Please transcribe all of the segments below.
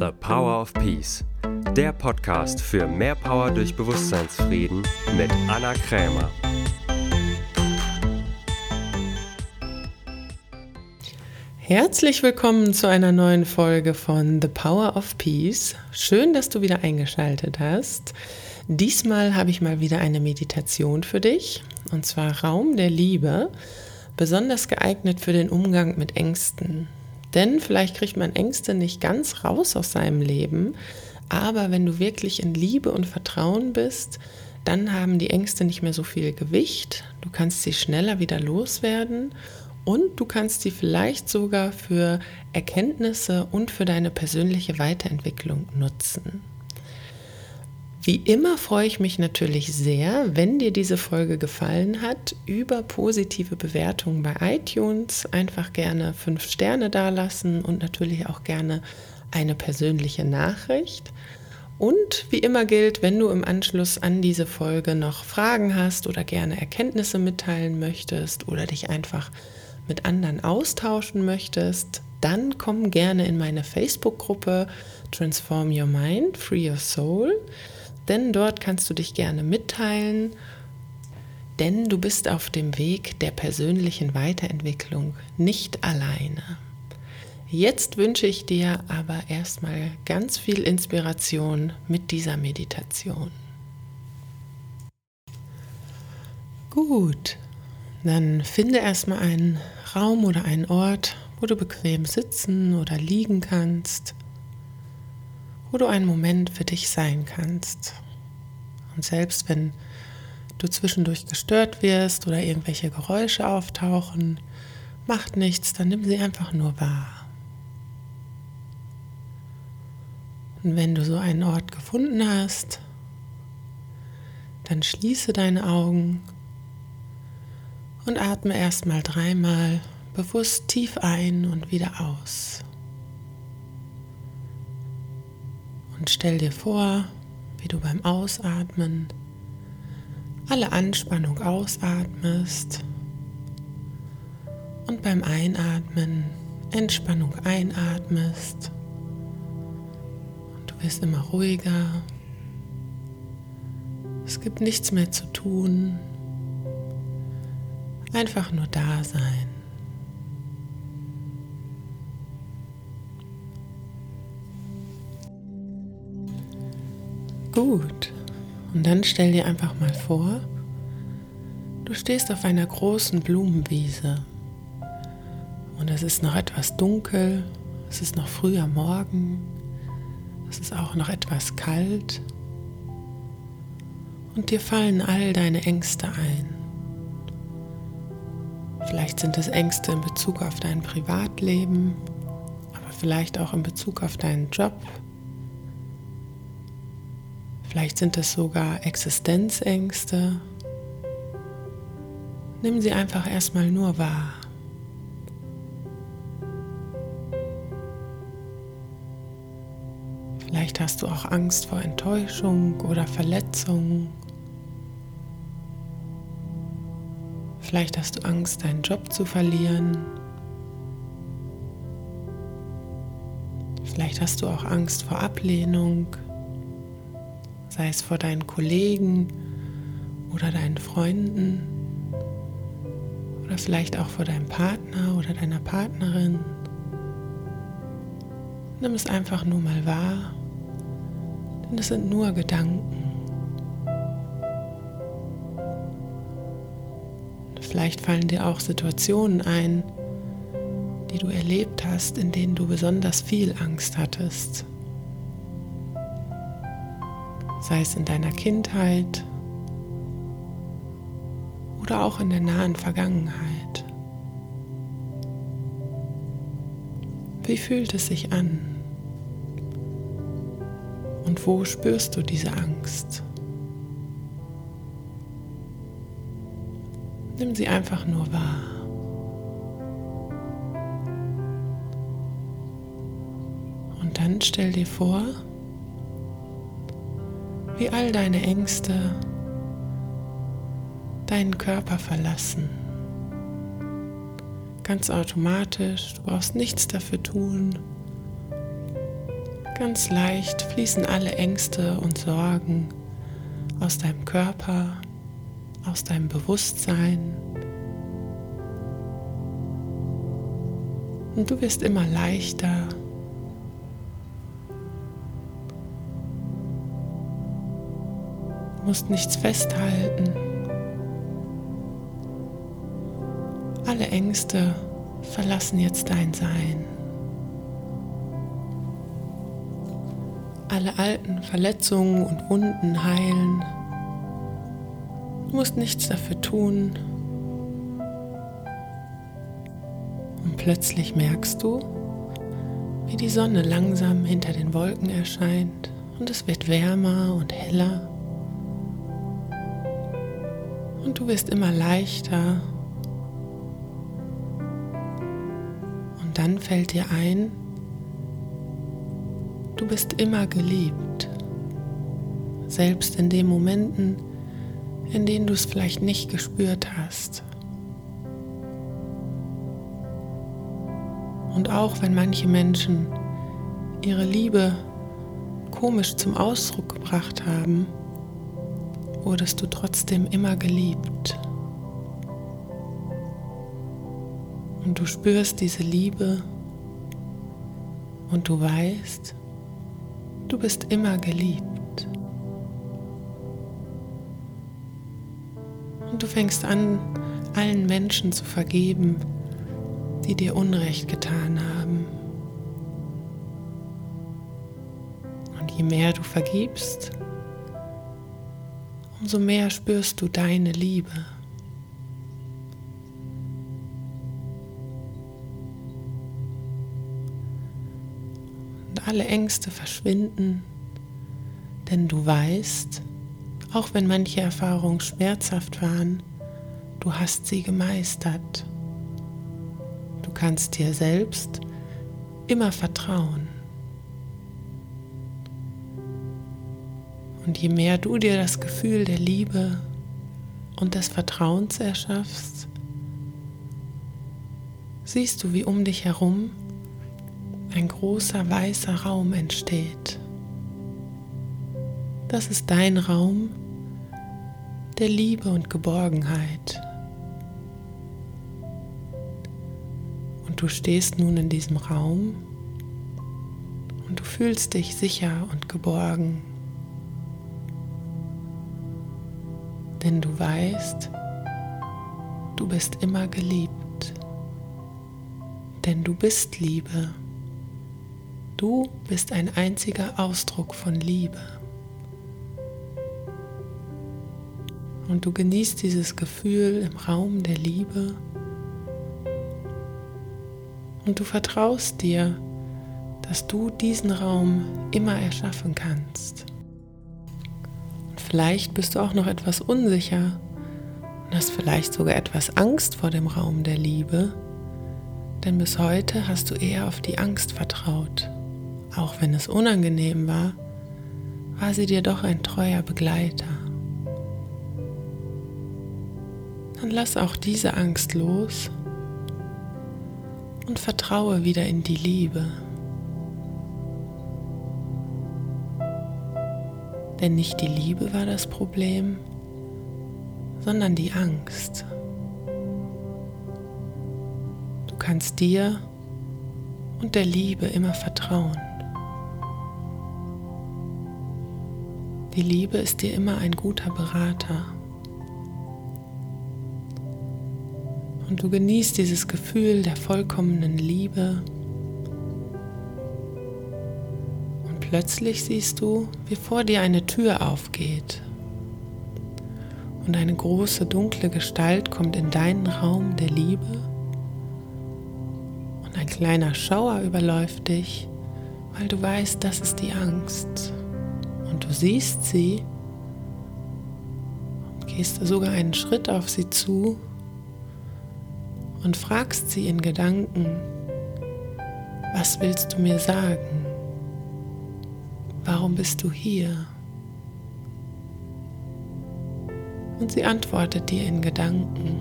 The Power of Peace, der Podcast für mehr Power durch Bewusstseinsfrieden mit Anna Krämer. Herzlich willkommen zu einer neuen Folge von The Power of Peace. Schön, dass du wieder eingeschaltet hast. Diesmal habe ich mal wieder eine Meditation für dich, und zwar Raum der Liebe, besonders geeignet für den Umgang mit Ängsten. Denn vielleicht kriegt man Ängste nicht ganz raus aus seinem Leben, aber wenn du wirklich in Liebe und Vertrauen bist, dann haben die Ängste nicht mehr so viel Gewicht, du kannst sie schneller wieder loswerden und du kannst sie vielleicht sogar für Erkenntnisse und für deine persönliche Weiterentwicklung nutzen. Wie immer freue ich mich natürlich sehr, wenn dir diese Folge gefallen hat, über positive Bewertungen bei iTunes. Einfach gerne fünf Sterne dalassen und natürlich auch gerne eine persönliche Nachricht. Und wie immer gilt, wenn du im Anschluss an diese Folge noch Fragen hast oder gerne Erkenntnisse mitteilen möchtest oder dich einfach mit anderen austauschen möchtest, dann komm gerne in meine Facebook-Gruppe Transform Your Mind, Free Your Soul denn dort kannst du dich gerne mitteilen, denn du bist auf dem Weg der persönlichen Weiterentwicklung nicht alleine. Jetzt wünsche ich dir aber erstmal ganz viel Inspiration mit dieser Meditation. Gut, dann finde erstmal einen Raum oder einen Ort, wo du bequem sitzen oder liegen kannst wo du einen Moment für dich sein kannst. Und selbst wenn du zwischendurch gestört wirst oder irgendwelche Geräusche auftauchen, macht nichts, dann nimm sie einfach nur wahr. Und wenn du so einen Ort gefunden hast, dann schließe deine Augen und atme erstmal dreimal bewusst tief ein und wieder aus. Und stell dir vor, wie du beim Ausatmen alle Anspannung ausatmest und beim Einatmen Entspannung einatmest. Und du wirst immer ruhiger. Es gibt nichts mehr zu tun. Einfach nur da sein. Gut. Und dann stell dir einfach mal vor, du stehst auf einer großen Blumenwiese und es ist noch etwas dunkel, es ist noch früh am Morgen, es ist auch noch etwas kalt und dir fallen all deine Ängste ein. Vielleicht sind es Ängste in Bezug auf dein Privatleben, aber vielleicht auch in Bezug auf deinen Job Vielleicht sind es sogar Existenzängste. Nimm sie einfach erstmal nur wahr. Vielleicht hast du auch Angst vor Enttäuschung oder Verletzung. Vielleicht hast du Angst, deinen Job zu verlieren. Vielleicht hast du auch Angst vor Ablehnung sei es vor deinen Kollegen oder deinen Freunden oder vielleicht auch vor deinem Partner oder deiner Partnerin. Nimm es einfach nur mal wahr, denn es sind nur Gedanken. Vielleicht fallen dir auch Situationen ein, die du erlebt hast, in denen du besonders viel Angst hattest sei es in deiner Kindheit oder auch in der nahen Vergangenheit. Wie fühlt es sich an? Und wo spürst du diese Angst? Nimm sie einfach nur wahr. Und dann stell dir vor, wie all deine Ängste deinen Körper verlassen. Ganz automatisch, du brauchst nichts dafür tun. Ganz leicht fließen alle Ängste und Sorgen aus deinem Körper, aus deinem Bewusstsein. Und du wirst immer leichter. Musst nichts festhalten. Alle Ängste verlassen jetzt dein Sein. alle alten Verletzungen und Wunden heilen. Du musst nichts dafür tun. Und plötzlich merkst du, wie die Sonne langsam hinter den Wolken erscheint und es wird wärmer und heller. Und du wirst immer leichter. Und dann fällt dir ein, Du bist immer geliebt, selbst in den Momenten, in denen du es vielleicht nicht gespürt hast. Und auch wenn manche Menschen ihre Liebe komisch zum Ausdruck gebracht haben, wurdest du trotzdem immer geliebt. Und du spürst diese Liebe und du weißt, Du bist immer geliebt. Und du fängst an, allen Menschen zu vergeben, die dir Unrecht getan haben. Und je mehr du vergibst, umso mehr spürst du deine Liebe. alle Ängste verschwinden, denn du weißt, auch wenn manche Erfahrungen schmerzhaft waren, du hast sie gemeistert. Du kannst dir selbst immer vertrauen. Und je mehr du dir das Gefühl der Liebe und des Vertrauens erschaffst, siehst du, wie um dich herum ein großer weißer Raum entsteht. Das ist dein Raum der Liebe und Geborgenheit. Und du stehst nun in diesem Raum und du fühlst dich sicher und geborgen. Denn du weißt, du bist immer geliebt. Denn du bist Liebe. Du bist ein einziger Ausdruck von Liebe. Und du genießt dieses Gefühl im Raum der Liebe. Und du vertraust dir, dass du diesen Raum immer erschaffen kannst. Vielleicht bist du auch noch etwas unsicher und hast vielleicht sogar etwas Angst vor dem Raum der Liebe, denn bis heute hast du eher auf die Angst vertraut. Auch wenn es unangenehm war, war sie dir doch ein treuer Begleiter. Dann lass auch diese Angst los und vertraue wieder in die Liebe. Denn nicht die Liebe war das Problem, sondern die Angst. Du kannst dir und der Liebe immer vertrauen. Die Liebe ist dir immer ein guter Berater. Und du genießt dieses Gefühl der vollkommenen Liebe. Plötzlich siehst du, wie vor dir eine Tür aufgeht. Und eine große dunkle Gestalt kommt in deinen Raum der Liebe. Und ein kleiner Schauer überläuft dich, weil du weißt, das ist die Angst und du siehst sie und gehst sogar einen Schritt auf sie zu und fragst sie in Gedanken, was willst du mir sagen? Warum bist du hier? Und sie antwortet dir in Gedanken.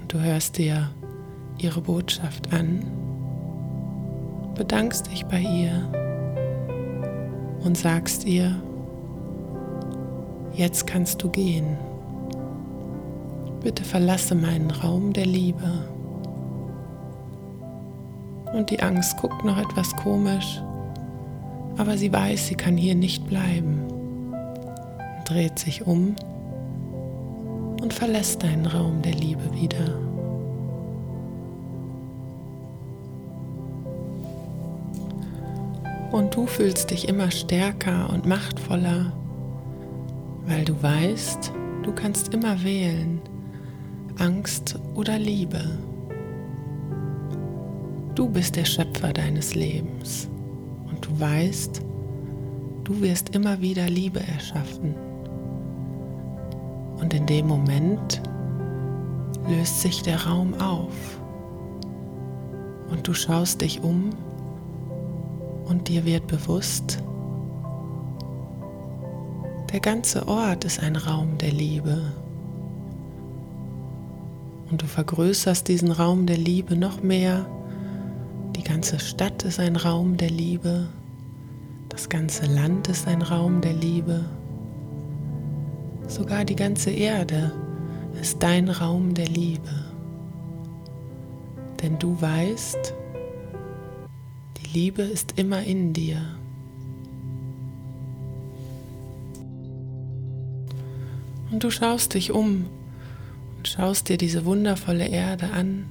Und du hörst dir ihre Botschaft an bedankst dich bei ihr und sagst ihr, jetzt kannst du gehen. Bitte verlasse meinen Raum der Liebe. Und die Angst guckt noch etwas komisch, aber sie weiß, sie kann hier nicht bleiben. Dreht sich um und verlässt deinen Raum der Liebe wieder. Und du fühlst dich immer stärker und machtvoller, weil du weißt, du kannst immer wählen, Angst oder Liebe. Du bist der Schöpfer deines Lebens und du weißt, du wirst immer wieder Liebe erschaffen. Und in dem Moment löst sich der Raum auf und du schaust dich um und dir wird bewusst, der ganze Ort ist ein Raum der Liebe. Und du vergrößerst diesen Raum der Liebe noch mehr. Die ganze Stadt ist ein Raum der Liebe. Das ganze Land ist ein Raum der Liebe. Sogar die ganze Erde ist dein Raum der Liebe. Denn du weißt, die Liebe ist immer in dir. Und du schaust dich um und schaust dir diese wundervolle Erde an.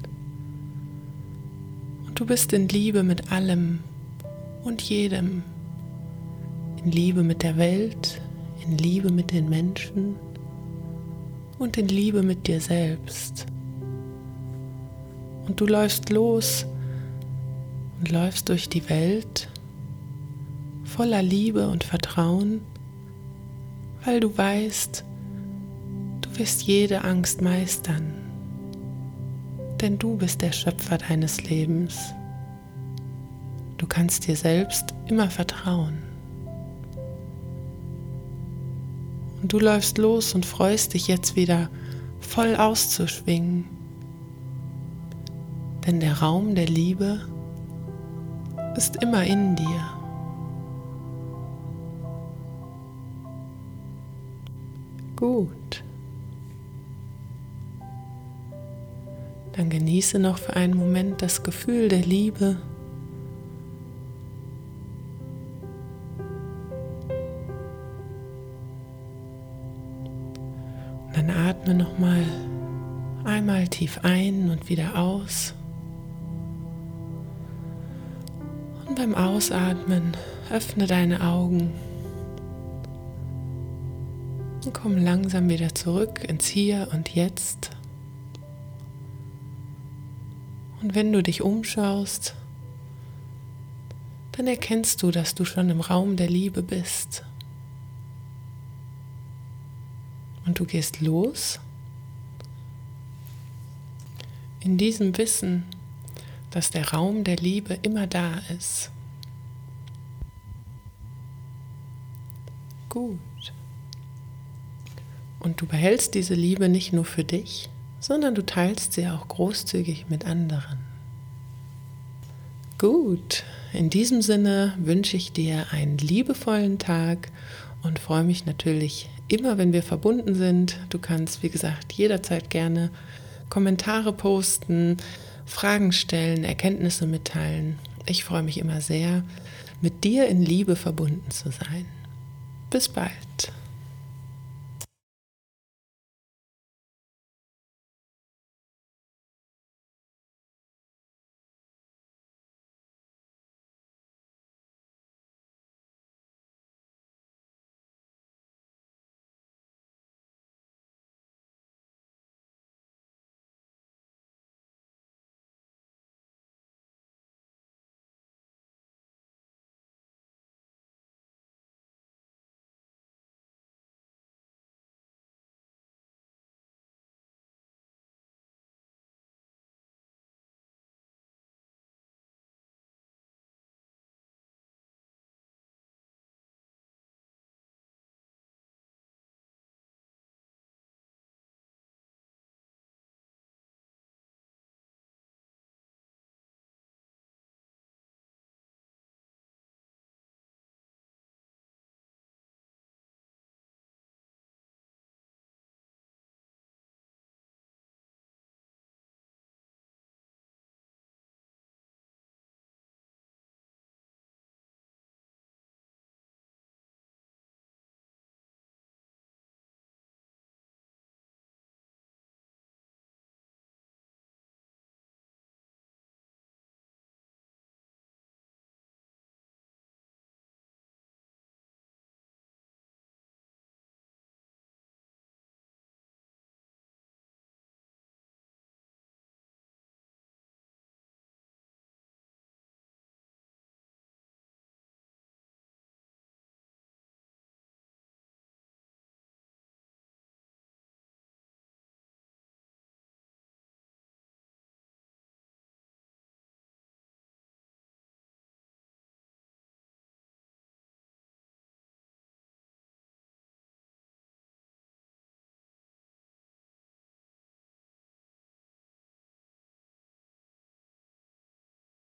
Du bist in Liebe mit allem und jedem. In Liebe mit der Welt, in Liebe mit den Menschen und in Liebe mit dir selbst. Und du läufst los und läufst durch die Welt voller Liebe und Vertrauen, weil du weißt, du wirst jede Angst meistern, denn du bist der Schöpfer deines Lebens. Du kannst dir selbst immer vertrauen. Und du läufst los und freust dich jetzt wieder voll auszuschwingen. Denn der Raum der Liebe ist immer in dir. Gut. Dann genieße noch für einen Moment das Gefühl der Liebe. Atme nochmal einmal tief ein und wieder aus. Und beim Ausatmen öffne deine Augen und komm langsam wieder zurück ins Hier und Jetzt. Und wenn du dich umschaust, dann erkennst du, dass du schon im Raum der Liebe bist. Und du gehst los in diesem Wissen, dass der Raum der Liebe immer da ist. Gut. Und du behältst diese Liebe nicht nur für dich, sondern du teilst sie auch großzügig mit anderen. Gut, in diesem Sinne wünsche ich dir einen liebevollen Tag und freue mich natürlich immer, wenn wir verbunden sind. Du kannst, wie gesagt, jederzeit gerne Kommentare posten, Fragen stellen, Erkenntnisse mitteilen. Ich freue mich immer sehr, mit dir in Liebe verbunden zu sein. Bis bald.